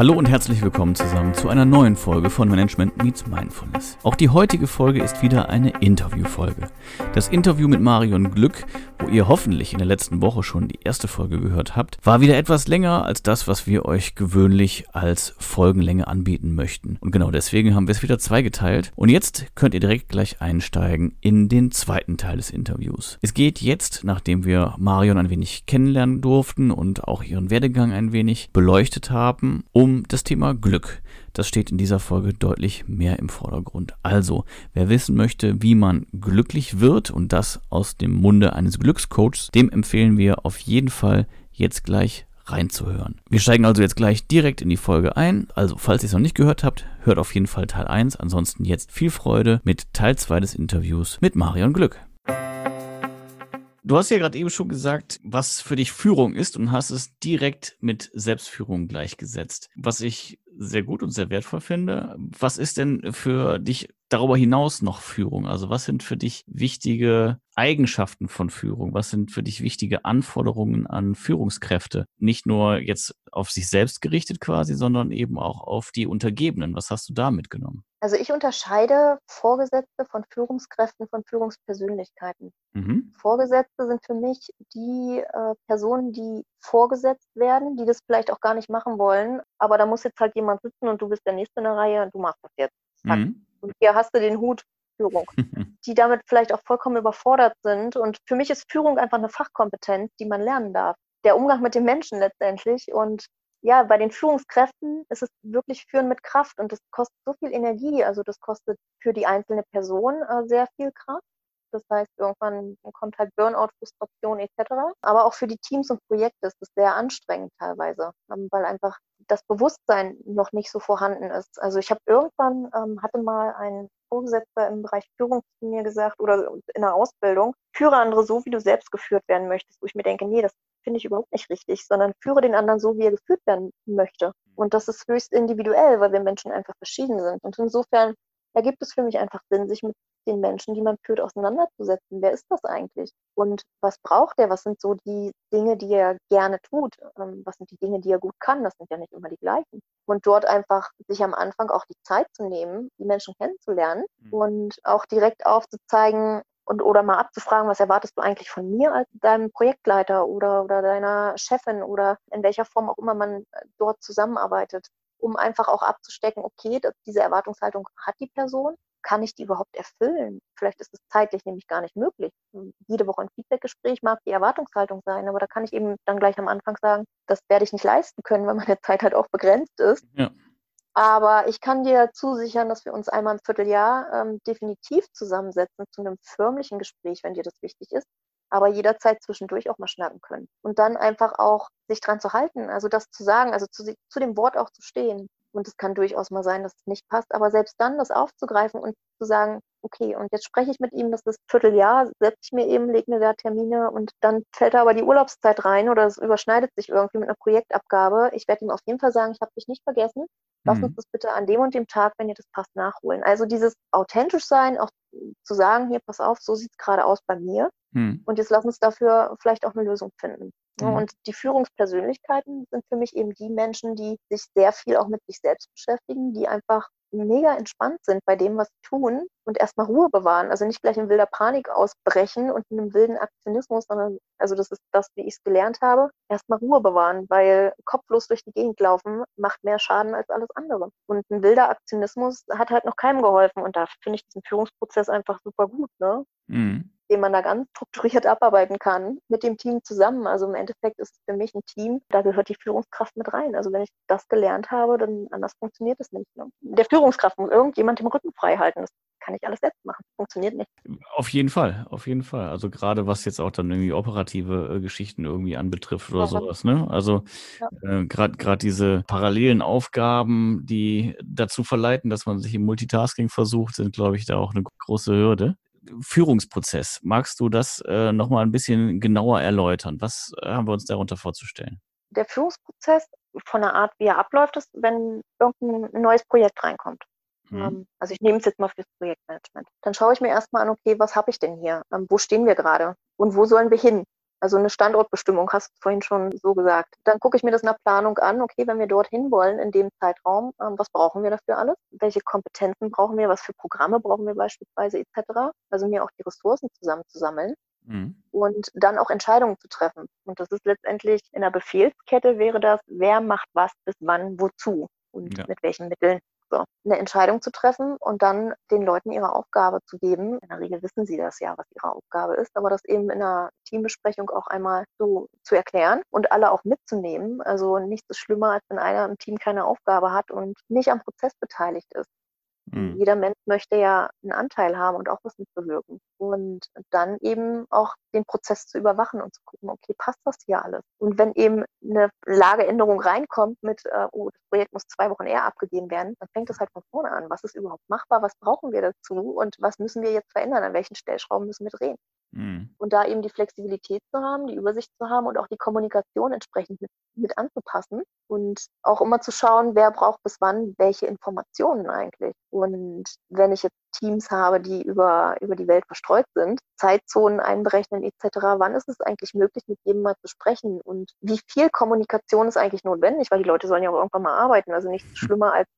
Hallo und herzlich willkommen zusammen zu einer neuen Folge von Management Meets Mindfulness. Auch die heutige Folge ist wieder eine Interviewfolge. Das Interview mit Marion Glück, wo ihr hoffentlich in der letzten Woche schon die erste Folge gehört habt, war wieder etwas länger als das, was wir euch gewöhnlich als Folgenlänge anbieten möchten. Und genau deswegen haben wir es wieder zweigeteilt. Und jetzt könnt ihr direkt gleich einsteigen in den zweiten Teil des Interviews. Es geht jetzt, nachdem wir Marion ein wenig kennenlernen durften und auch ihren Werdegang ein wenig beleuchtet haben, um um das Thema Glück. Das steht in dieser Folge deutlich mehr im Vordergrund. Also, wer wissen möchte, wie man glücklich wird und das aus dem Munde eines Glückscoaches, dem empfehlen wir auf jeden Fall jetzt gleich reinzuhören. Wir steigen also jetzt gleich direkt in die Folge ein. Also, falls ihr es noch nicht gehört habt, hört auf jeden Fall Teil 1. Ansonsten jetzt viel Freude mit Teil 2 des Interviews mit Marion Glück. Du hast ja gerade eben schon gesagt, was für dich Führung ist und hast es direkt mit Selbstführung gleichgesetzt, was ich sehr gut und sehr wertvoll finde. Was ist denn für dich darüber hinaus noch Führung? Also was sind für dich wichtige Eigenschaften von Führung? Was sind für dich wichtige Anforderungen an Führungskräfte? Nicht nur jetzt auf sich selbst gerichtet quasi, sondern eben auch auf die Untergebenen. Was hast du da mitgenommen? Also ich unterscheide Vorgesetzte von Führungskräften von Führungspersönlichkeiten. Mhm. Vorgesetzte sind für mich die äh, Personen, die vorgesetzt werden, die das vielleicht auch gar nicht machen wollen, aber da muss jetzt halt jemand sitzen und du bist der Nächste in der Reihe und du machst das jetzt. Mhm. Und hier hast du den Hut Führung, die damit vielleicht auch vollkommen überfordert sind. Und für mich ist Führung einfach eine Fachkompetenz, die man lernen darf. Der Umgang mit den Menschen letztendlich. Und ja, bei den Führungskräften ist es wirklich Führen mit Kraft und das kostet so viel Energie. Also das kostet für die einzelne Person äh, sehr viel Kraft. Das heißt, irgendwann kommt halt Burnout, Frustration etc. Aber auch für die Teams und Projekte ist es sehr anstrengend teilweise, ähm, weil einfach das Bewusstsein noch nicht so vorhanden ist. Also ich habe irgendwann, ähm, hatte mal ein Vorgesetzter im Bereich Führung zu mir gesagt oder in der Ausbildung, führe andere so, wie du selbst geführt werden möchtest. Wo ich mir denke, nee, das finde ich überhaupt nicht richtig, sondern führe den anderen so, wie er geführt werden möchte. Und das ist höchst individuell, weil wir Menschen einfach verschieden sind. Und insofern ergibt es für mich einfach Sinn, sich mit den Menschen, die man führt, auseinanderzusetzen. Wer ist das eigentlich? Und was braucht er? Was sind so die Dinge, die er gerne tut? Ähm, was sind die Dinge, die er gut kann? Das sind ja nicht immer die gleichen. Und dort einfach sich am Anfang auch die Zeit zu nehmen, die Menschen kennenzulernen mhm. und auch direkt aufzuzeigen, und oder mal abzufragen, was erwartest du eigentlich von mir als deinem Projektleiter oder, oder deiner Chefin oder in welcher Form auch immer man dort zusammenarbeitet, um einfach auch abzustecken, okay, diese Erwartungshaltung hat die Person kann ich die überhaupt erfüllen? Vielleicht ist es zeitlich nämlich gar nicht möglich. Jede Woche ein Feedbackgespräch mag die Erwartungshaltung sein, aber da kann ich eben dann gleich am Anfang sagen, das werde ich nicht leisten können, weil meine Zeit halt auch begrenzt ist. Ja. Aber ich kann dir zusichern, dass wir uns einmal im Vierteljahr ähm, definitiv zusammensetzen zu einem förmlichen Gespräch, wenn dir das wichtig ist, aber jederzeit zwischendurch auch mal schnacken können. Und dann einfach auch sich dran zu halten, also das zu sagen, also zu, zu dem Wort auch zu stehen. Und es kann durchaus mal sein, dass es nicht passt. Aber selbst dann das aufzugreifen und zu sagen, okay, und jetzt spreche ich mit ihm, das ist Vierteljahr, setze ich mir eben, lege mir da Termine und dann fällt da aber die Urlaubszeit rein oder es überschneidet sich irgendwie mit einer Projektabgabe. Ich werde ihm auf jeden Fall sagen, ich habe dich nicht vergessen. Lass mhm. uns das bitte an dem und dem Tag, wenn dir das passt, nachholen. Also dieses authentisch sein, auch zu sagen, hier, pass auf, so sieht es gerade aus bei mir. Mhm. Und jetzt lass uns dafür vielleicht auch eine Lösung finden. Mhm. Und die Führungspersönlichkeiten sind für mich eben die Menschen, die sich sehr viel auch mit sich selbst beschäftigen, die einfach mega entspannt sind bei dem, was sie tun und erstmal Ruhe bewahren. Also nicht gleich in wilder Panik ausbrechen und in einem wilden Aktionismus, sondern, also das ist das, wie ich es gelernt habe, erstmal Ruhe bewahren, weil kopflos durch die Gegend laufen macht mehr Schaden als alles andere. Und ein wilder Aktionismus hat halt noch keinem geholfen und da finde ich diesen Führungsprozess einfach super gut. Ne? Mhm den man da ganz strukturiert abarbeiten kann mit dem Team zusammen. Also im Endeffekt ist es für mich ein Team, da gehört die Führungskraft mit rein. Also wenn ich das gelernt habe, dann anders funktioniert es nicht. Ne? Der Führungskraft muss irgendjemand den Rücken frei halten. Das kann ich alles selbst machen. Funktioniert nicht. Auf jeden Fall, auf jeden Fall. Also gerade was jetzt auch dann irgendwie operative äh, Geschichten irgendwie anbetrifft oder ja. sowas. Ne? Also ja. äh, gerade diese parallelen Aufgaben, die dazu verleiten, dass man sich im Multitasking versucht, sind, glaube ich, da auch eine große Hürde. Führungsprozess. Magst du das äh, nochmal ein bisschen genauer erläutern? Was äh, haben wir uns darunter vorzustellen? Der Führungsprozess von der Art, wie er abläuft, ist, wenn irgendein neues Projekt reinkommt. Mhm. Ähm, also ich nehme es jetzt mal fürs Projektmanagement. Dann schaue ich mir erstmal an, okay, was habe ich denn hier? Ähm, wo stehen wir gerade? Und wo sollen wir hin? Also eine Standortbestimmung hast du vorhin schon so gesagt. Dann gucke ich mir das nach Planung an. Okay, wenn wir dorthin wollen in dem Zeitraum, ähm, was brauchen wir dafür alles? Welche Kompetenzen brauchen wir? Was für Programme brauchen wir beispielsweise etc. Also mir auch die Ressourcen zusammenzusammeln. Mhm. Und dann auch Entscheidungen zu treffen. Und das ist letztendlich in der Befehlskette wäre das, wer macht was bis wann, wozu und ja. mit welchen Mitteln. So, eine Entscheidung zu treffen und dann den Leuten ihre Aufgabe zu geben. In der Regel wissen sie das ja, was ihre Aufgabe ist, aber das eben in einer Teambesprechung auch einmal so zu erklären und alle auch mitzunehmen. Also nichts ist schlimmer, als wenn einer im Team keine Aufgabe hat und nicht am Prozess beteiligt ist. Mhm. Jeder Mensch möchte ja einen Anteil haben und auch was mitbewirken. Und dann eben auch den Prozess zu überwachen und zu gucken, okay, passt das hier alles? Und wenn eben eine Lageänderung reinkommt mit, äh, oh, das Projekt muss zwei Wochen eher abgegeben werden, dann fängt das halt von vorne an. Was ist überhaupt machbar? Was brauchen wir dazu? Und was müssen wir jetzt verändern? An welchen Stellschrauben müssen wir drehen? Mhm. Und da eben die Flexibilität zu haben, die Übersicht zu haben und auch die Kommunikation entsprechend mit, mit anzupassen und auch immer zu schauen, wer braucht bis wann welche Informationen eigentlich. Und wenn ich jetzt Teams habe, die über, über die Welt verstreut sind, Zeitzonen einberechnen etc., wann ist es eigentlich möglich, mit jedem mal zu sprechen und wie viel Kommunikation ist eigentlich notwendig, weil die Leute sollen ja auch irgendwann mal arbeiten. Also nichts hm. schlimmer als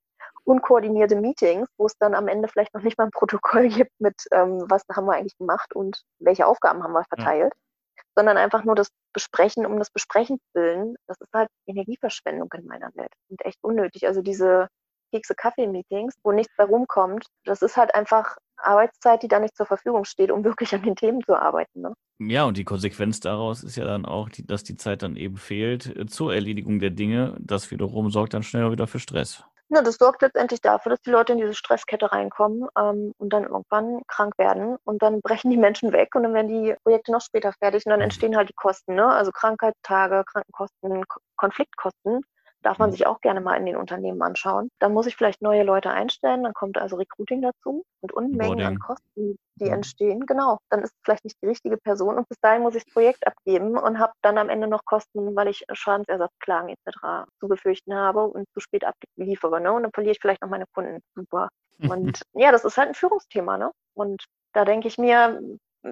unkoordinierte Meetings, wo es dann am Ende vielleicht noch nicht mal ein Protokoll gibt mit, ähm, was haben wir eigentlich gemacht und welche Aufgaben haben wir verteilt, ja. sondern einfach nur das Besprechen um das Besprechen willen. Das ist halt Energieverschwendung in meiner Welt und echt unnötig. Also diese Kekse Kaffee-Meetings, wo nichts bei rumkommt, das ist halt einfach Arbeitszeit, die da nicht zur Verfügung steht, um wirklich an den Themen zu arbeiten. Ne? Ja, und die Konsequenz daraus ist ja dann auch, die, dass die Zeit dann eben fehlt äh, zur Erledigung der Dinge. Das wiederum sorgt dann schnell wieder für Stress. Ja, das sorgt letztendlich dafür, dass die Leute in diese Stresskette reinkommen ähm, und dann irgendwann krank werden und dann brechen die Menschen weg und dann werden die Projekte noch später fertig und dann mhm. entstehen halt die Kosten, ne? also Krankheitstage, Krankenkosten, Konfliktkosten darf man mhm. sich auch gerne mal in den Unternehmen anschauen. Dann muss ich vielleicht neue Leute einstellen, dann kommt also Recruiting dazu und Unmengen Boarding. an Kosten, die mhm. entstehen. Genau, dann ist es vielleicht nicht die richtige Person und bis dahin muss ich das Projekt abgeben und habe dann am Ende noch Kosten, weil ich Schadensersatzklagen etc. zu befürchten habe und zu spät abliefere. Ne? Und dann verliere ich vielleicht noch meine Kunden. Super. Und ja, das ist halt ein Führungsthema. Ne? Und da denke ich mir,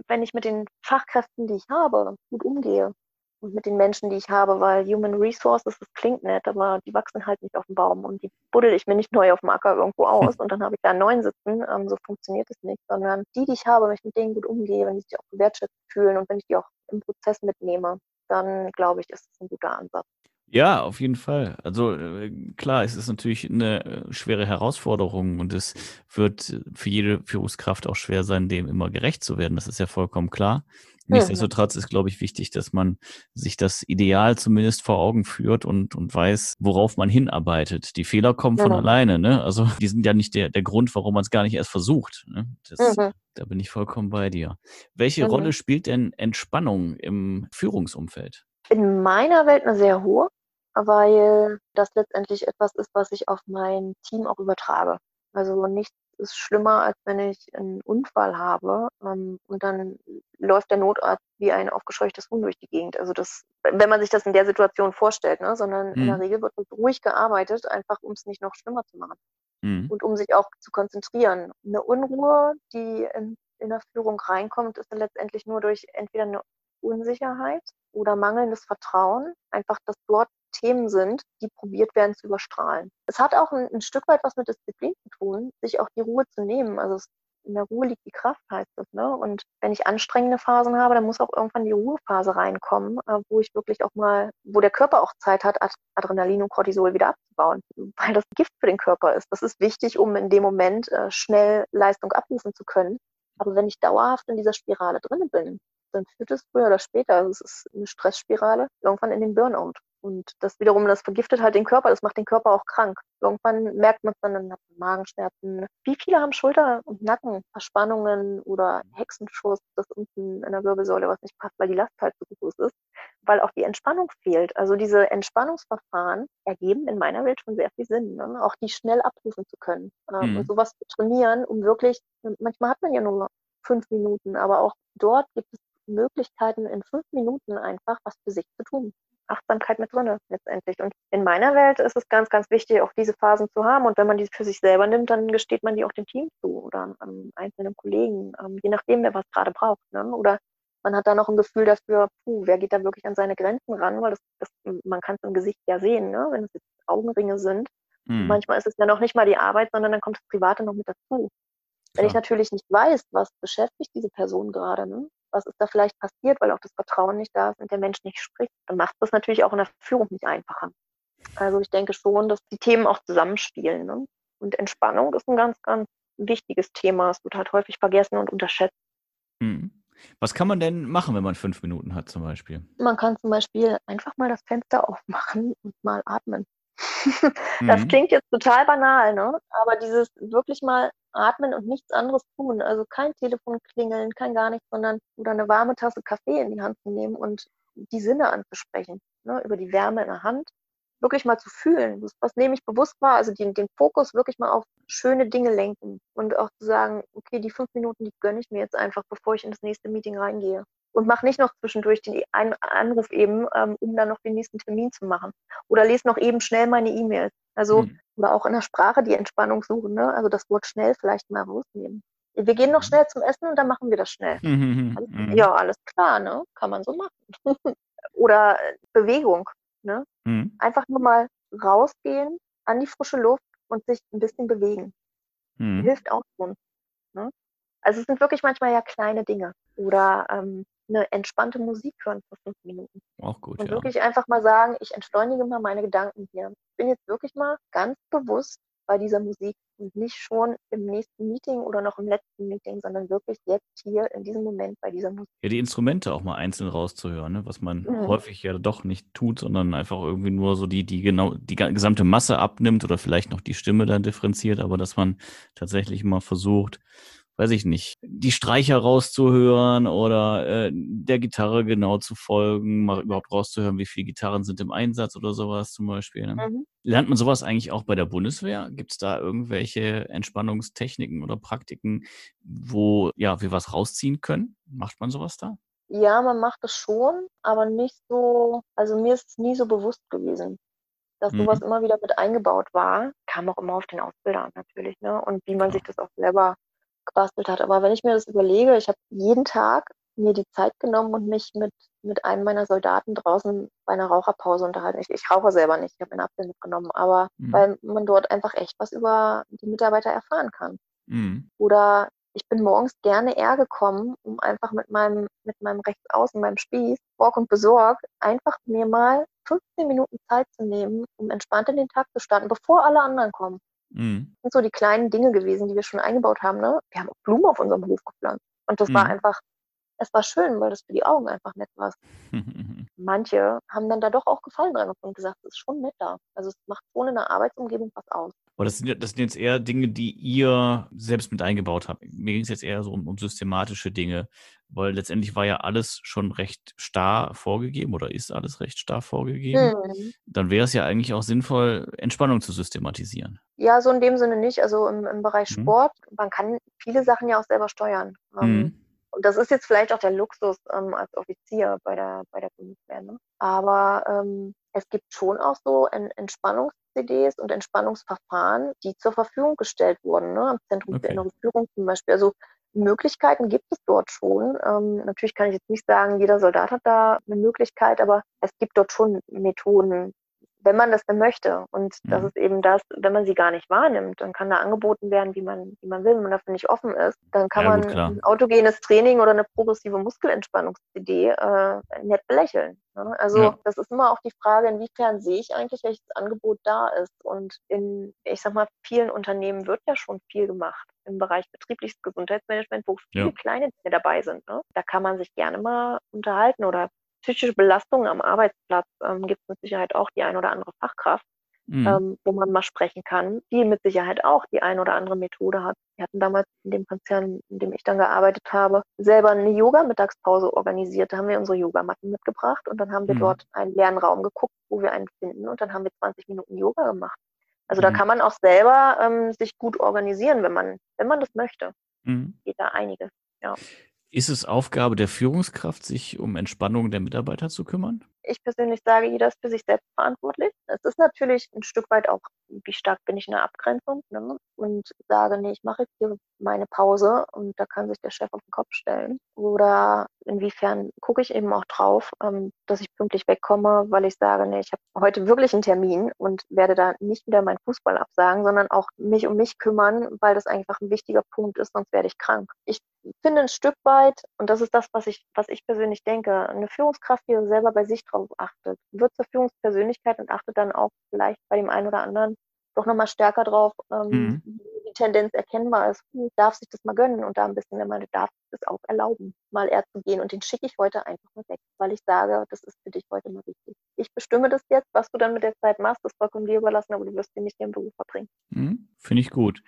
wenn ich mit den Fachkräften, die ich habe, gut umgehe, und mit den Menschen, die ich habe, weil Human Resources, das klingt nett, aber die wachsen halt nicht auf dem Baum und die buddel ich mir nicht neu auf dem Acker irgendwo aus und dann habe ich da einen neuen sitzen. Ähm, so funktioniert es nicht, sondern die, die ich habe, wenn ich mit denen gut umgehe, wenn die sich auch gewertschätzt fühlen und wenn ich die auch im Prozess mitnehme, dann glaube ich, ist es ein guter Ansatz. Ja, auf jeden Fall. Also äh, klar, es ist natürlich eine äh, schwere Herausforderung und es wird für jede Führungskraft auch schwer sein, dem immer gerecht zu werden. Das ist ja vollkommen klar. Nichtsdestotrotz ist, glaube ich, wichtig, dass man sich das Ideal zumindest vor Augen führt und, und weiß, worauf man hinarbeitet. Die Fehler kommen von alleine, ne? Also die sind ja nicht der, der Grund, warum man es gar nicht erst versucht. Ne? Das, mhm. Da bin ich vollkommen bei dir. Welche mhm. Rolle spielt denn Entspannung im Führungsumfeld? In meiner Welt eine sehr hohe, weil das letztendlich etwas ist, was ich auf mein Team auch übertrage. Also nichts ist schlimmer, als wenn ich einen Unfall habe ähm, und dann läuft der Notarzt wie ein aufgescheuchtes Huhn durch die Gegend. Also das, wenn man sich das in der Situation vorstellt, ne? sondern mhm. in der mhm. Regel wird ruhig gearbeitet, einfach um es nicht noch schlimmer zu machen mhm. und um sich auch zu konzentrieren. Eine Unruhe, die in, in der Führung reinkommt, ist dann letztendlich nur durch entweder eine Unsicherheit oder mangelndes Vertrauen, einfach, dass dort Themen sind, die probiert werden zu überstrahlen. Es hat auch ein, ein Stück weit was mit Disziplin zu tun, sich auch die Ruhe zu nehmen. Also es, in der Ruhe liegt die Kraft, heißt es. Ne? Und wenn ich anstrengende Phasen habe, dann muss auch irgendwann die Ruhephase reinkommen, äh, wo ich wirklich auch mal, wo der Körper auch Zeit hat, Ad Adrenalin und Cortisol wieder abzubauen, weil das Gift für den Körper ist. Das ist wichtig, um in dem Moment äh, schnell Leistung abrufen zu können. Aber wenn ich dauerhaft in dieser Spirale drin bin, dann führt es früher oder später, also es ist eine Stressspirale, irgendwann in den Burnout. Und das wiederum, das vergiftet halt den Körper, das macht den Körper auch krank. Irgendwann merkt man es dann, dann hat man Magenschmerzen. Wie viele haben Schulter- und Nackenverspannungen oder Hexenschuss, das unten in der Wirbelsäule was nicht passt, weil die Last halt so groß ist, weil auch die Entspannung fehlt. Also diese Entspannungsverfahren ergeben in meiner Welt schon sehr viel Sinn, ne? auch die schnell abrufen zu können ähm, mhm. und sowas zu trainieren, um wirklich, manchmal hat man ja nur fünf Minuten, aber auch dort gibt es Möglichkeiten, in fünf Minuten einfach was für sich zu tun. Achtsamkeit mit drin letztendlich. Und in meiner Welt ist es ganz, ganz wichtig, auch diese Phasen zu haben. Und wenn man die für sich selber nimmt, dann gesteht man die auch dem Team zu oder ähm, einzelnen Kollegen, ähm, je nachdem, wer was gerade braucht. Ne? Oder Man hat da noch ein Gefühl dafür, puh, wer geht da wirklich an seine Grenzen ran, weil das, das man kann es im Gesicht ja sehen, ne? wenn es jetzt Augenringe sind. Mhm. Manchmal ist es ja noch nicht mal die Arbeit, sondern dann kommt das Private noch mit dazu. Wenn ich natürlich nicht weiß, was beschäftigt diese Person gerade, ne? Was ist da vielleicht passiert, weil auch das Vertrauen nicht da ist und der Mensch nicht spricht, dann macht das natürlich auch in der Führung nicht einfacher. Also ich denke schon, dass die Themen auch zusammenspielen. Ne? Und Entspannung ist ein ganz, ganz wichtiges Thema. Es wird halt häufig vergessen und unterschätzt. Hm. Was kann man denn machen, wenn man fünf Minuten hat zum Beispiel? Man kann zum Beispiel einfach mal das Fenster aufmachen und mal atmen. das mhm. klingt jetzt total banal, ne? aber dieses wirklich mal atmen und nichts anderes tun, also kein Telefon klingeln, kein gar nichts, sondern oder eine warme Tasse Kaffee in die Hand zu nehmen und die Sinne anzusprechen, ne? über die Wärme in der Hand wirklich mal zu fühlen, was, was nämlich bewusst war, also den, den Fokus wirklich mal auf schöne Dinge lenken und auch zu sagen, okay, die fünf Minuten, die gönne ich mir jetzt einfach, bevor ich in das nächste Meeting reingehe. Und mach nicht noch zwischendurch den einen Anruf eben, ähm, um dann noch den nächsten Termin zu machen. Oder lese noch eben schnell meine E-Mails. Also, mhm. Oder auch in der Sprache die Entspannung suchen, ne? Also das Wort schnell vielleicht mal rausnehmen. Wir gehen noch mhm. schnell zum Essen und dann machen wir das schnell. Mhm. mhm. Ja, alles klar, ne? Kann man so machen. oder Bewegung. Ne? Mhm. Einfach nur mal rausgehen an die frische Luft und sich ein bisschen bewegen. Mhm. Hilft auch schon. Ne? Also es sind wirklich manchmal ja kleine Dinge. Oder ähm, eine entspannte Musik hören für fünf Minuten. Auch gut. Und ja. wirklich einfach mal sagen, ich entschleunige mal meine Gedanken hier. Ich bin jetzt wirklich mal ganz bewusst bei dieser Musik und nicht schon im nächsten Meeting oder noch im letzten Meeting, sondern wirklich jetzt hier in diesem Moment bei dieser Musik. Ja, die Instrumente auch mal einzeln rauszuhören, ne? was man mhm. häufig ja doch nicht tut, sondern einfach irgendwie nur so die, die genau, die gesamte Masse abnimmt oder vielleicht noch die Stimme dann differenziert, aber dass man tatsächlich mal versucht, weiß ich nicht, die Streicher rauszuhören oder äh, der Gitarre genau zu folgen, mal überhaupt rauszuhören, wie viele Gitarren sind im Einsatz oder sowas zum Beispiel. Ne? Mhm. Lernt man sowas eigentlich auch bei der Bundeswehr? Gibt es da irgendwelche Entspannungstechniken oder Praktiken, wo ja, wir was rausziehen können? Macht man sowas da? Ja, man macht es schon, aber nicht so, also mir ist es nie so bewusst gewesen dass mhm. sowas immer wieder mit eingebaut war. Kam auch immer auf den Ausbilder natürlich, ne? Und wie man sich das auch selber gebastelt hat. Aber wenn ich mir das überlege, ich habe jeden Tag mir die Zeit genommen und mich mit, mit einem meiner Soldaten draußen bei einer Raucherpause unterhalten. Ich, ich rauche selber nicht, ich habe einen Apfel mitgenommen, aber mhm. weil man dort einfach echt was über die Mitarbeiter erfahren kann. Mhm. Oder ich bin morgens gerne eher gekommen, um einfach mit meinem, mit meinem Rechtsaußen, meinem Spieß, Borg und Besorg, einfach mir mal 15 Minuten Zeit zu nehmen, um entspannt in den Tag zu starten, bevor alle anderen kommen. Mhm. Das sind so die kleinen Dinge gewesen, die wir schon eingebaut haben. Ne? Wir haben auch Blumen auf unserem Hof gepflanzt. Und das mhm. war einfach, es war schön, weil das für die Augen einfach nett war. Manche haben dann da doch auch Gefallen dran und gesagt, es ist schon nett da. Also es macht schon in der Arbeitsumgebung was aus. Aber das sind, das sind jetzt eher Dinge, die ihr selbst mit eingebaut habt. Mir ging es jetzt eher so um, um, systematische Dinge, weil letztendlich war ja alles schon recht starr vorgegeben oder ist alles recht starr vorgegeben. Mhm. Dann wäre es ja eigentlich auch sinnvoll, Entspannung zu systematisieren. Ja, so in dem Sinne nicht. Also im, im Bereich mhm. Sport, man kann viele Sachen ja auch selber steuern. Mhm. Und das ist jetzt vielleicht auch der Luxus ähm, als Offizier bei der, bei der Bundeswehr. Ne? Aber ähm, es gibt schon auch so Entspannungs-CDs und Entspannungsverfahren, die zur Verfügung gestellt wurden, ne? am Zentrum okay. für innere Führung zum Beispiel. Also Möglichkeiten gibt es dort schon. Ähm, natürlich kann ich jetzt nicht sagen, jeder Soldat hat da eine Möglichkeit, aber es gibt dort schon Methoden, wenn man das denn möchte. Und mhm. das ist eben das, wenn man sie gar nicht wahrnimmt, dann kann da angeboten werden, wie man, wie man will, wenn man dafür nicht offen ist. Dann kann ja, gut, man klar. ein autogenes Training oder eine progressive Muskelentspannungs-CD äh, nett belächeln. Ne? Also ja. das ist immer auch die Frage, inwiefern sehe ich eigentlich, welches Angebot da ist. Und in, ich sag mal, vielen Unternehmen wird ja schon viel gemacht im Bereich betriebliches Gesundheitsmanagement, wo viele ja. kleine Dinge dabei sind. Ne? Da kann man sich gerne mal unterhalten oder psychische Belastungen am Arbeitsplatz ähm, gibt es mit Sicherheit auch die ein oder andere Fachkraft, mhm. ähm, wo man mal sprechen kann, die mit Sicherheit auch die ein oder andere Methode hat. Wir hatten damals in dem Konzern, in dem ich dann gearbeitet habe, selber eine Yoga-Mittagspause organisiert. Da haben wir unsere Yogamatten mitgebracht und dann haben wir mhm. dort einen leeren Raum geguckt, wo wir einen finden und dann haben wir 20 Minuten Yoga gemacht. Also mhm. da kann man auch selber ähm, sich gut organisieren, wenn man, wenn man das möchte. Mhm. Geht da einiges, ja. Ist es Aufgabe der Führungskraft, sich um Entspannung der Mitarbeiter zu kümmern? Ich persönlich sage, jeder ist für sich selbst verantwortlich. Es ist natürlich ein Stück weit auch, wie stark bin ich in der Abgrenzung ne? und sage, nee, ich mache jetzt hier meine Pause und da kann sich der Chef auf den Kopf stellen. Oder inwiefern gucke ich eben auch drauf, ähm, dass ich pünktlich wegkomme, weil ich sage, nee, ich habe heute wirklich einen Termin und werde da nicht wieder meinen Fußball absagen, sondern auch mich um mich kümmern, weil das einfach ein wichtiger Punkt ist, sonst werde ich krank. Ich finde ein Stück weit, und das ist das, was ich, was ich persönlich denke, eine Führungskraft, die selber bei sich drauf achtet, wird zur Führungspersönlichkeit und achtet dann auch vielleicht bei dem einen oder anderen doch nochmal stärker drauf, ähm, mhm. die Tendenz erkennbar ist, hm, darf sich das mal gönnen und da ein bisschen, wenn man darf, es auch erlauben, mal eher zu gehen. Und den schicke ich heute einfach mal weg, weil ich sage, das ist für dich heute mal wichtig. Ich bestimme das jetzt, was du dann mit der Zeit machst, das vollkommen dir überlassen, aber du wirst dir nicht den Beruf verbringen. Mhm. Finde ich gut.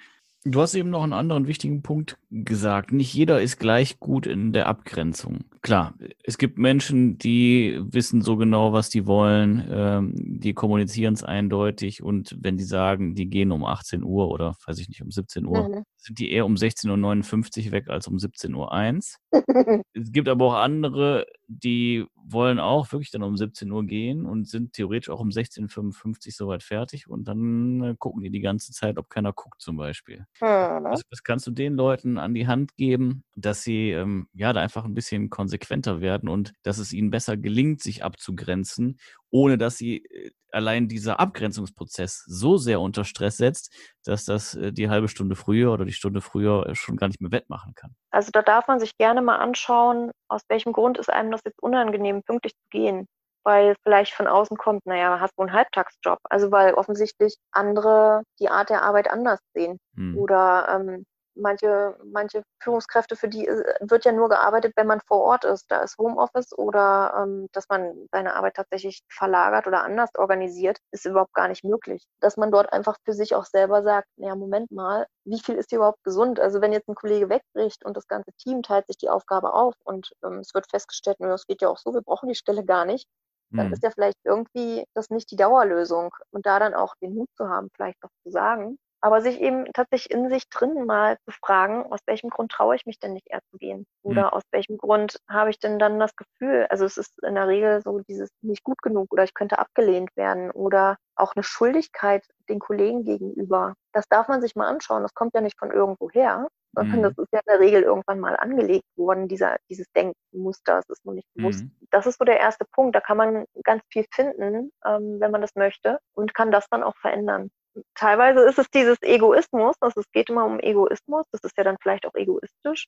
Du hast eben noch einen anderen wichtigen Punkt gesagt. Nicht jeder ist gleich gut in der Abgrenzung. Klar, es gibt Menschen, die wissen so genau, was die wollen, ähm, die kommunizieren es eindeutig und wenn die sagen, die gehen um 18 Uhr oder weiß ich nicht, um 17 Uhr, mhm. sind die eher um 16.59 Uhr weg als um 17.01 Uhr. es gibt aber auch andere, die wollen auch wirklich dann um 17 Uhr gehen und sind theoretisch auch um 16.55 Uhr soweit fertig und dann äh, gucken die die ganze Zeit, ob keiner guckt zum Beispiel. Mhm. Was, was, kannst du den Leuten an die Hand geben, dass sie ähm, ja da einfach ein bisschen konsequenter werden und dass es ihnen besser gelingt, sich abzugrenzen, ohne dass sie äh, allein dieser Abgrenzungsprozess so sehr unter Stress setzt, dass das äh, die halbe Stunde früher oder die Stunde früher äh, schon gar nicht mehr wettmachen kann. Also da darf man sich gerne mal anschauen, aus welchem Grund ist einem das jetzt unangenehm, pünktlich zu gehen weil vielleicht von außen kommt, naja, hast du einen Halbtagsjob. Also weil offensichtlich andere die Art der Arbeit anders sehen. Hm. Oder ähm, manche, manche Führungskräfte, für die äh, wird ja nur gearbeitet, wenn man vor Ort ist. Da ist Homeoffice oder ähm, dass man seine Arbeit tatsächlich verlagert oder anders organisiert, ist überhaupt gar nicht möglich. Dass man dort einfach für sich auch selber sagt, naja, Moment mal, wie viel ist hier überhaupt gesund? Also wenn jetzt ein Kollege wegbricht und das ganze Team teilt sich die Aufgabe auf und ähm, es wird festgestellt, es geht ja auch so, wir brauchen die Stelle gar nicht, dann mhm. ist ja vielleicht irgendwie das nicht die Dauerlösung. Und da dann auch den Mut zu haben, vielleicht doch zu sagen, aber sich eben tatsächlich in sich drin mal zu fragen, aus welchem Grund traue ich mich denn nicht eher zu gehen? Oder mhm. aus welchem Grund habe ich denn dann das Gefühl, also es ist in der Regel so dieses nicht gut genug oder ich könnte abgelehnt werden oder auch eine Schuldigkeit den Kollegen gegenüber. Das darf man sich mal anschauen. Das kommt ja nicht von irgendwo her, sondern mhm. das ist ja in der Regel irgendwann mal angelegt worden, dieser, dieses Denkmuster, das ist noch nicht bewusst. Mhm. Das ist so der erste Punkt. Da kann man ganz viel finden, ähm, wenn man das möchte und kann das dann auch verändern teilweise ist es dieses Egoismus, also es geht immer um Egoismus, das ist ja dann vielleicht auch egoistisch.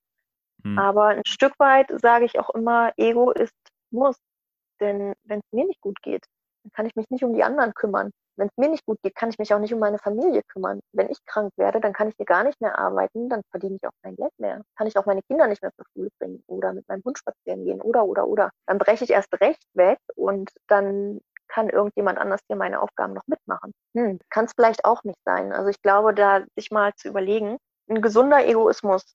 Hm. Aber ein Stück weit sage ich auch immer, Ego ist Muss. Denn wenn es mir nicht gut geht, dann kann ich mich nicht um die anderen kümmern. Wenn es mir nicht gut geht, kann ich mich auch nicht um meine Familie kümmern. Wenn ich krank werde, dann kann ich hier gar nicht mehr arbeiten, dann verdiene ich auch kein Geld mehr. Kann ich auch meine Kinder nicht mehr zur Schule bringen oder mit meinem Hund spazieren gehen oder, oder, oder. Dann breche ich erst recht weg und dann kann irgendjemand anders hier meine Aufgaben noch mitmachen? Hm, kann es vielleicht auch nicht sein. Also ich glaube, da sich mal zu überlegen, ein gesunder Egoismus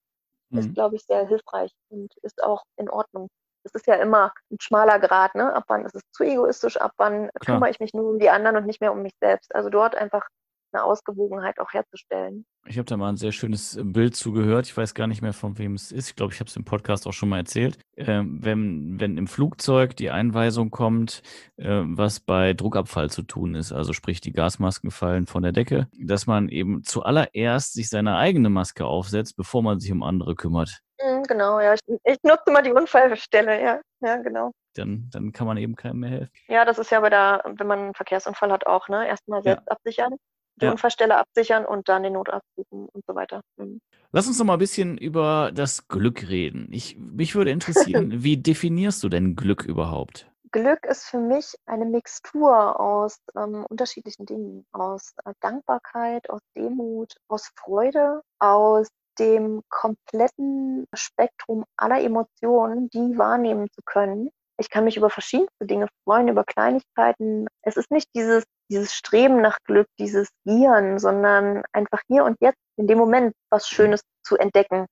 mhm. ist, glaube ich, sehr hilfreich und ist auch in Ordnung. Es ist ja immer ein schmaler Grad, ne? Ab wann ist es zu egoistisch, ab wann Klar. kümmere ich mich nur um die anderen und nicht mehr um mich selbst. Also dort einfach eine Ausgewogenheit auch herzustellen. Ich habe da mal ein sehr schönes äh, Bild zugehört. Ich weiß gar nicht mehr, von wem es ist. Ich glaube, ich habe es im Podcast auch schon mal erzählt. Ähm, wenn, wenn im Flugzeug die Einweisung kommt, äh, was bei Druckabfall zu tun ist, also sprich die Gasmasken fallen von der Decke, dass man eben zuallererst sich seine eigene Maske aufsetzt, bevor man sich um andere kümmert. Mhm, genau, ja. Ich, ich nutze mal die Unfallstelle, ja. Ja, genau. Dann, dann kann man eben keinem mehr helfen. Ja, das ist ja bei der, wenn man einen Verkehrsunfall hat, auch, ne? Erstmal selbst ja. absichern die ja. Unfallstelle absichern und dann den Notarzt suchen und so weiter. Mhm. Lass uns noch mal ein bisschen über das Glück reden. Ich, mich würde interessieren, wie definierst du denn Glück überhaupt? Glück ist für mich eine Mixtur aus ähm, unterschiedlichen Dingen, aus äh, Dankbarkeit, aus Demut, aus Freude, aus dem kompletten Spektrum aller Emotionen, die wahrnehmen zu können. Ich kann mich über verschiedenste Dinge freuen, über Kleinigkeiten. Es ist nicht dieses dieses Streben nach Glück, dieses Gieren, sondern einfach hier und jetzt in dem Moment was Schönes zu entdecken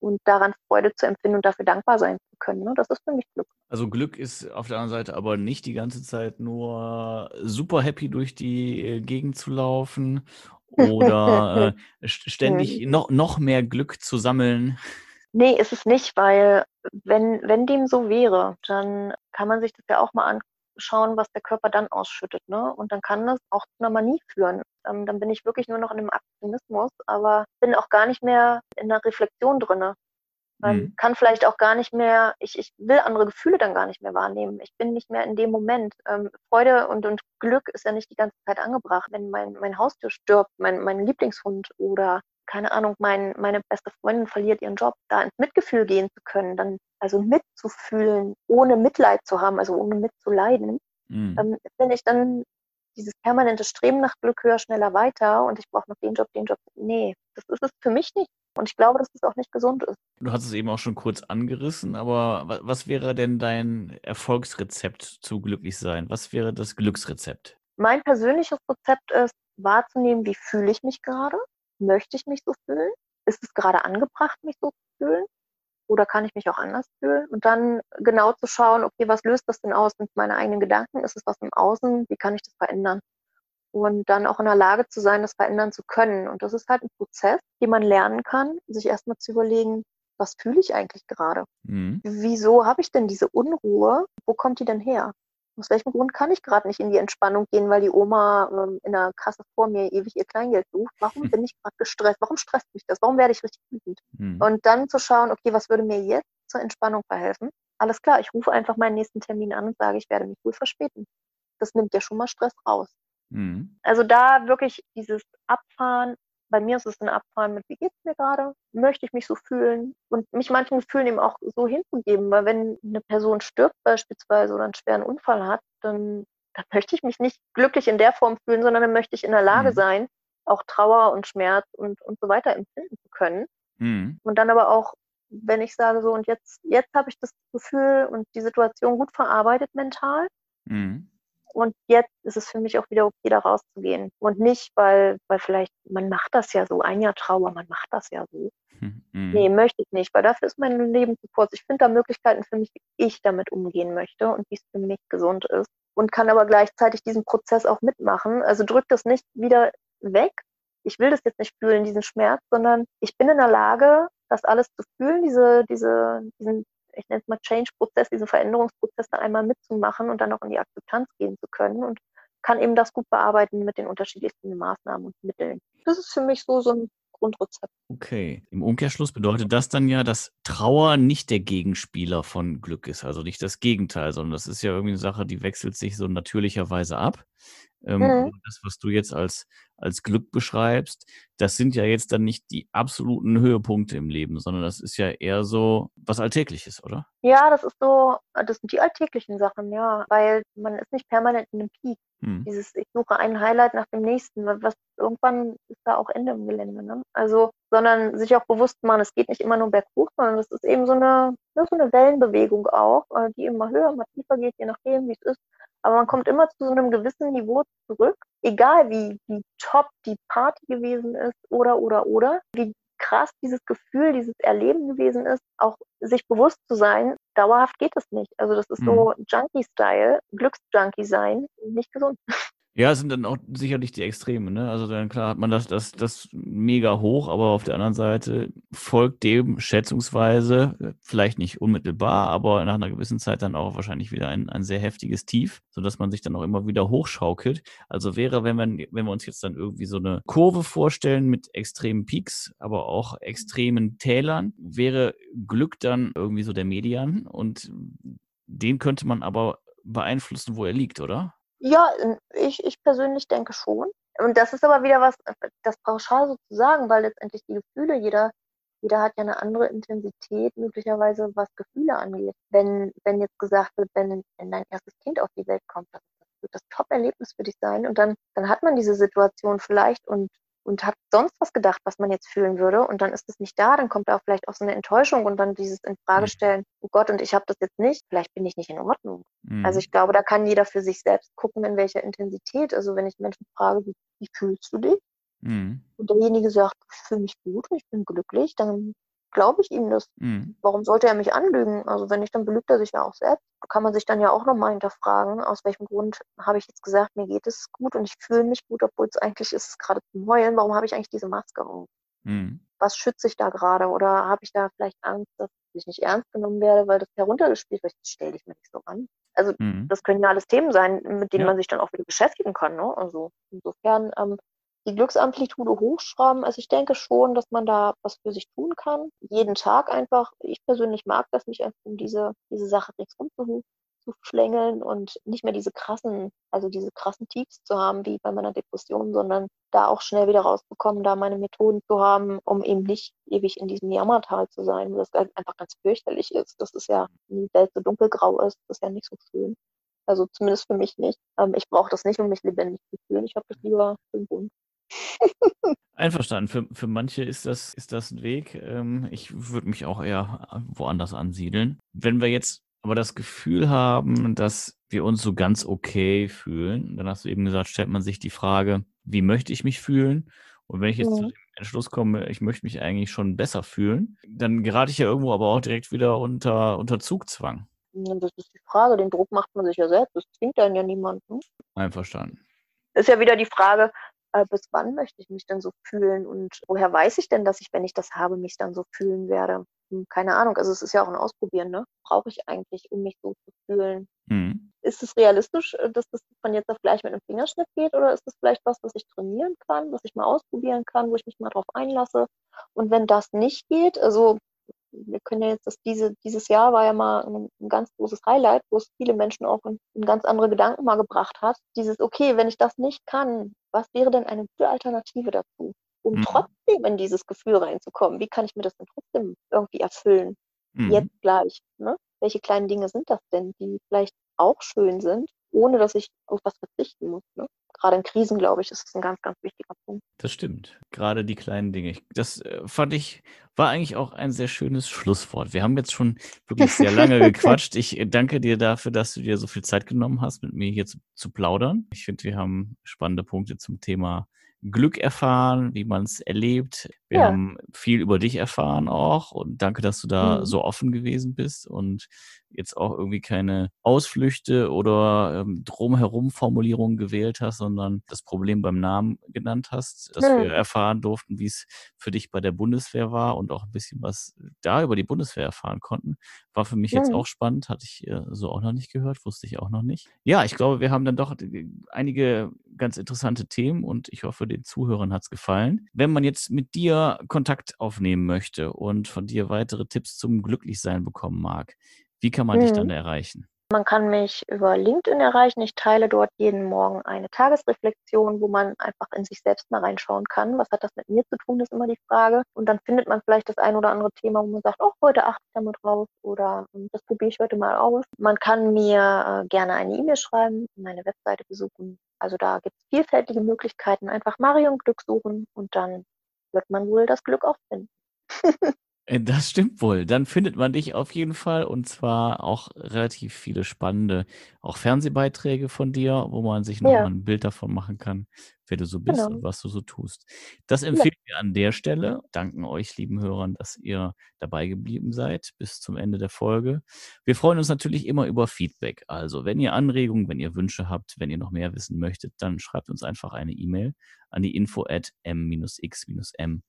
und daran Freude zu empfinden und dafür dankbar sein zu können. Ne? Das ist für mich Glück. Also Glück ist auf der anderen Seite aber nicht die ganze Zeit nur super happy durch die äh, Gegend zu laufen oder äh, ständig noch, noch mehr Glück zu sammeln. Nee, ist es nicht, weil wenn, wenn dem so wäre, dann kann man sich das ja auch mal angucken schauen, was der Körper dann ausschüttet. Ne? Und dann kann das auch zu einer Manie führen. Ähm, dann bin ich wirklich nur noch in einem Aktionismus, aber bin auch gar nicht mehr in der Reflexion drinne. Man mhm. kann vielleicht auch gar nicht mehr, ich, ich will andere Gefühle dann gar nicht mehr wahrnehmen. Ich bin nicht mehr in dem Moment. Ähm, Freude und, und Glück ist ja nicht die ganze Zeit angebracht. Wenn mein, mein Haustier stirbt, mein, mein Lieblingshund oder keine Ahnung, mein, meine beste Freundin verliert ihren Job, da ins Mitgefühl gehen zu können, dann also mitzufühlen, ohne Mitleid zu haben, also ohne mitzuleiden, mhm. ähm, finde ich dann dieses permanente Streben nach Glück höher, schneller, weiter und ich brauche noch den Job, den Job. Nee, das ist es für mich nicht. Und ich glaube, dass es auch nicht gesund ist. Du hast es eben auch schon kurz angerissen, aber was wäre denn dein Erfolgsrezept zu glücklich sein? Was wäre das Glücksrezept? Mein persönliches Rezept ist, wahrzunehmen, wie fühle ich mich gerade? Möchte ich mich so fühlen? Ist es gerade angebracht, mich so zu fühlen? Oder kann ich mich auch anders fühlen? Und dann genau zu schauen, okay, was löst das denn aus? Sind meine eigenen Gedanken? Ist es was im Außen? Wie kann ich das verändern? und dann auch in der Lage zu sein, das verändern zu können. Und das ist halt ein Prozess, den man lernen kann, sich erstmal zu überlegen, was fühle ich eigentlich gerade? Mhm. Wieso habe ich denn diese Unruhe? Wo kommt die denn her? Aus welchem Grund kann ich gerade nicht in die Entspannung gehen, weil die Oma ähm, in der Kasse vor mir ewig ihr Kleingeld sucht? Warum bin ich gerade gestresst? Warum stresst mich das? Warum werde ich richtig wütend? Mhm. Und dann zu schauen, okay, was würde mir jetzt zur Entspannung verhelfen? Alles klar, ich rufe einfach meinen nächsten Termin an und sage, ich werde mich wohl verspäten. Das nimmt ja schon mal Stress raus. Mhm. Also da wirklich dieses Abfahren, bei mir ist es ein Abfahren mit, wie geht es mir gerade? Möchte ich mich so fühlen? Und mich manchen Gefühlen eben auch so hinzugeben, weil wenn eine Person stirbt beispielsweise oder einen schweren Unfall hat, dann, dann möchte ich mich nicht glücklich in der Form fühlen, sondern dann möchte ich in der Lage mhm. sein, auch Trauer und Schmerz und, und so weiter empfinden zu können. Mhm. Und dann aber auch, wenn ich sage so, und jetzt, jetzt habe ich das Gefühl und die Situation gut verarbeitet mental, mhm. Und jetzt ist es für mich auch wieder okay, da rauszugehen. Und nicht, weil, weil vielleicht, man macht das ja so, ein Jahr Trauer, man macht das ja so. Mhm. Nee, möchte ich nicht, weil dafür ist mein Leben zu kurz. Ich finde da Möglichkeiten für mich, wie ich damit umgehen möchte und wie es für mich gesund ist. Und kann aber gleichzeitig diesen Prozess auch mitmachen. Also drückt das nicht wieder weg. Ich will das jetzt nicht fühlen, diesen Schmerz, sondern ich bin in der Lage, das alles zu fühlen, diese, diese, diesen ich nenne es mal Change-Prozess, diesen Veränderungsprozess da einmal mitzumachen und dann auch in die Akzeptanz gehen zu können und kann eben das gut bearbeiten mit den unterschiedlichsten Maßnahmen und Mitteln. Das ist für mich so, so ein Grundrezept. Okay. Im Umkehrschluss bedeutet das dann ja, dass Trauer nicht der Gegenspieler von Glück ist, also nicht das Gegenteil, sondern das ist ja irgendwie eine Sache, die wechselt sich so natürlicherweise ab. Ähm, mhm. Das, was du jetzt als, als Glück beschreibst, das sind ja jetzt dann nicht die absoluten Höhepunkte im Leben, sondern das ist ja eher so was Alltägliches, oder? Ja, das ist so, das sind die alltäglichen Sachen, ja, weil man ist nicht permanent in einem Peak. Mhm. Dieses, ich suche ein Highlight nach dem nächsten, was irgendwann ist da auch Ende im Gelände, ne? Also, sondern sich auch bewusst machen, es geht nicht immer nur berghoch, sondern es ist eben so eine, so eine Wellenbewegung auch, äh, die immer höher, immer tiefer geht, je nachdem, wie es ist. Aber man kommt immer zu so einem gewissen Niveau zurück, egal wie, wie top die Party gewesen ist oder, oder, oder, wie krass dieses Gefühl, dieses Erleben gewesen ist, auch sich bewusst zu sein, dauerhaft geht es nicht. Also das ist mhm. so Junkie-Style, Glücksjunkie sein, nicht gesund. Ja, es sind dann auch sicherlich die Extreme, ne? Also dann klar hat man das, das, das mega hoch, aber auf der anderen Seite folgt dem schätzungsweise, vielleicht nicht unmittelbar, aber nach einer gewissen Zeit dann auch wahrscheinlich wieder ein, ein sehr heftiges Tief, sodass man sich dann auch immer wieder hochschaukelt. Also wäre, wenn wir, wenn wir uns jetzt dann irgendwie so eine Kurve vorstellen mit extremen Peaks, aber auch extremen Tälern, wäre Glück dann irgendwie so der Median und den könnte man aber beeinflussen, wo er liegt, oder? Ja, ich, ich persönlich denke schon. Und das ist aber wieder was, das pauschal so zu sagen, weil letztendlich die Gefühle, jeder, jeder hat ja eine andere Intensität, möglicherweise was Gefühle angeht. Wenn, wenn jetzt gesagt wird, wenn, wenn dein erstes Kind auf die Welt kommt, das wird das Top-Erlebnis für dich sein. Und dann, dann hat man diese Situation vielleicht und und hat sonst was gedacht, was man jetzt fühlen würde. Und dann ist es nicht da, dann kommt da auch vielleicht auch so eine Enttäuschung und dann dieses Infragestellen, mhm. oh Gott, und ich habe das jetzt nicht, vielleicht bin ich nicht in Ordnung. Mhm. Also ich glaube, da kann jeder für sich selbst gucken, in welcher Intensität. Also wenn ich Menschen frage, wie, wie fühlst du dich? Mhm. Und derjenige sagt, ich fühle mich gut, ich bin glücklich, dann glaube ich ihm das. Mhm. Warum sollte er mich anlügen? Also wenn nicht, dann belügt er sich ja auch selbst. Da kann man sich dann ja auch nochmal hinterfragen, aus welchem Grund habe ich jetzt gesagt, mir geht es gut und ich fühle mich gut, obwohl es eigentlich ist gerade zum Heulen. Warum habe ich eigentlich diese Maske auf? Mhm. Was schütze ich da gerade? Oder habe ich da vielleicht Angst, dass ich nicht ernst genommen werde, weil das heruntergespielt wird? Stell dich mal nicht so an. Also mhm. das können ja alles Themen sein, mit denen ja. man sich dann auch wieder beschäftigen kann. Ne? Also insofern ähm, die Glücksamplitude hochschrauben. Also ich denke schon, dass man da was für sich tun kann. Jeden Tag einfach. Ich persönlich mag das, mich einfach um diese, diese Sache ringsum zu zu schlängeln und nicht mehr diese krassen, also diese krassen Tiefs zu haben wie bei meiner Depression, sondern da auch schnell wieder rausbekommen, da meine Methoden zu haben, um eben nicht ewig in diesem Jammertal zu sein, wo das einfach ganz fürchterlich ist. Das ist ja, wenn die Welt so dunkelgrau ist, das ist ja nicht so schön. Also zumindest für mich nicht. Ähm, ich brauche das nicht, um mich lebendig zu fühlen. Ich habe das lieber schön bunt. Einverstanden. Für, für manche ist das, ist das ein Weg. Ähm, ich würde mich auch eher woanders ansiedeln. Wenn wir jetzt aber das Gefühl haben, dass wir uns so ganz okay fühlen. Dann hast du eben gesagt, stellt man sich die Frage, wie möchte ich mich fühlen? Und wenn ich jetzt ja. zu dem Entschluss komme, ich möchte mich eigentlich schon besser fühlen, dann gerate ich ja irgendwo aber auch direkt wieder unter, unter Zugzwang. Das ist die Frage, den Druck macht man sich ja selbst, das zwingt einen ja niemanden. Einverstanden. Ist ja wieder die Frage, äh, bis wann möchte ich mich denn so fühlen und woher weiß ich denn, dass ich, wenn ich das habe, mich dann so fühlen werde? Hm, keine Ahnung, also es ist ja auch ein Ausprobieren, ne? Brauche ich eigentlich, um mich so zu fühlen? Mhm. Ist es realistisch, äh, dass das von jetzt auf gleich mit einem Fingerschnitt geht oder ist das vielleicht was, was ich trainieren kann, was ich mal ausprobieren kann, wo ich mich mal drauf einlasse? Und wenn das nicht geht, also wir können ja jetzt, das diese, dieses Jahr war ja mal ein, ein, ganz großes Highlight, wo es viele Menschen auch in, in, ganz andere Gedanken mal gebracht hat. Dieses, okay, wenn ich das nicht kann, was wäre denn eine gute Alternative dazu? Um mhm. trotzdem in dieses Gefühl reinzukommen. Wie kann ich mir das denn trotzdem irgendwie erfüllen? Mhm. Jetzt gleich. Ne? Welche kleinen Dinge sind das denn, die vielleicht auch schön sind, ohne dass ich auf was verzichten muss? Ne? gerade in Krisen, glaube ich, ist das ein ganz, ganz wichtiger Punkt. Das stimmt. Gerade die kleinen Dinge. Das äh, fand ich, war eigentlich auch ein sehr schönes Schlusswort. Wir haben jetzt schon wirklich sehr lange gequatscht. Ich äh, danke dir dafür, dass du dir so viel Zeit genommen hast, mit mir hier zu, zu plaudern. Ich finde, wir haben spannende Punkte zum Thema Glück erfahren, wie man es erlebt. Wir ja. haben viel über dich erfahren auch und danke, dass du da mhm. so offen gewesen bist und jetzt auch irgendwie keine Ausflüchte oder ähm, drumherum Formulierungen gewählt hast, sondern das Problem beim Namen genannt hast, dass mhm. wir erfahren durften, wie es für dich bei der Bundeswehr war und auch ein bisschen was da über die Bundeswehr erfahren konnten. War für mich mhm. jetzt auch spannend, hatte ich äh, so auch noch nicht gehört, wusste ich auch noch nicht. Ja, ich glaube, wir haben dann doch äh, einige ganz interessante Themen und ich hoffe, den Zuhörern hat es gefallen. Wenn man jetzt mit dir Kontakt aufnehmen möchte und von dir weitere Tipps zum Glücklichsein bekommen mag, wie kann man mhm. dich dann erreichen? Man kann mich über LinkedIn erreichen. Ich teile dort jeden Morgen eine Tagesreflexion, wo man einfach in sich selbst mal reinschauen kann. Was hat das mit mir zu tun, ist immer die Frage. Und dann findet man vielleicht das ein oder andere Thema, wo man sagt, oh, heute achte ich damit drauf oder hm, das probiere ich heute mal aus. Man kann mir äh, gerne eine E-Mail schreiben, meine Webseite besuchen. Also da gibt es vielfältige Möglichkeiten. Einfach Marion Glück suchen und dann wird man wohl das Glück auch finden. Äh, das stimmt wohl. Dann findet man dich auf jeden Fall und zwar auch relativ viele spannende, auch Fernsehbeiträge von dir, wo man sich nochmal ja. ein Bild davon machen kann, wer du so bist genau. und was du so tust. Das empfehlen ja. wir an der Stelle. Danken euch, lieben Hörern, dass ihr dabei geblieben seid bis zum Ende der Folge. Wir freuen uns natürlich immer über Feedback. Also, wenn ihr Anregungen, wenn ihr Wünsche habt, wenn ihr noch mehr wissen möchtet, dann schreibt uns einfach eine E-Mail an die info at m-x-m.net.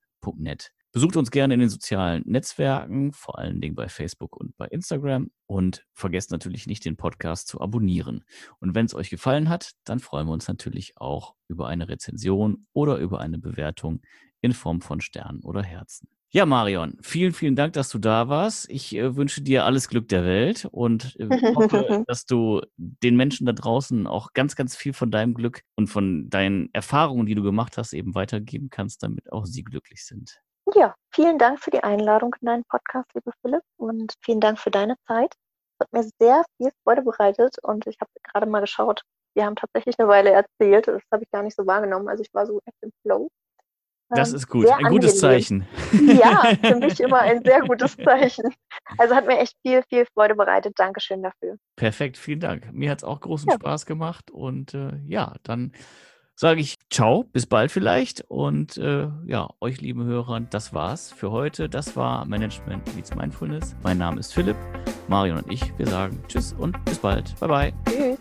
Besucht uns gerne in den sozialen Netzwerken, vor allen Dingen bei Facebook und bei Instagram. Und vergesst natürlich nicht, den Podcast zu abonnieren. Und wenn es euch gefallen hat, dann freuen wir uns natürlich auch über eine Rezension oder über eine Bewertung in Form von Sternen oder Herzen. Ja, Marion, vielen, vielen Dank, dass du da warst. Ich äh, wünsche dir alles Glück der Welt und äh, hoffe, dass du den Menschen da draußen auch ganz, ganz viel von deinem Glück und von deinen Erfahrungen, die du gemacht hast, eben weitergeben kannst, damit auch sie glücklich sind. Ja, vielen Dank für die Einladung in deinen Podcast, liebe Philipp, und vielen Dank für deine Zeit. Es hat mir sehr viel Freude bereitet und ich habe gerade mal geschaut, wir haben tatsächlich eine Weile erzählt. Das habe ich gar nicht so wahrgenommen. Also ich war so echt im Flow. Das ähm, ist gut, ein angenehm. gutes Zeichen. Ja, für mich immer ein sehr gutes Zeichen. Also hat mir echt viel, viel Freude bereitet. Dankeschön dafür. Perfekt, vielen Dank. Mir hat es auch großen ja. Spaß gemacht und äh, ja, dann sage ich ciao, bis bald vielleicht. Und äh, ja, euch lieben Hörern, das war's für heute. Das war Management Meets Mindfulness. Mein Name ist Philipp. Marion und ich, wir sagen Tschüss und bis bald. Bye bye.